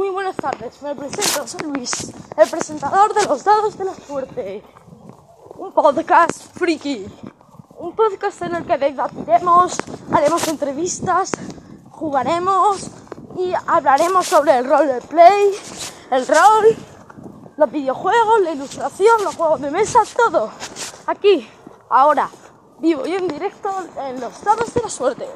Muy buenas tardes, me presento, soy Luis, el presentador de los dados de la suerte. Un podcast friki, un podcast en el que debatiremos, haremos entrevistas, jugaremos y hablaremos sobre el roleplay, el rol, los videojuegos, la ilustración, los juegos de mesa, todo. Aquí, ahora, vivo y en directo en los dados de la suerte.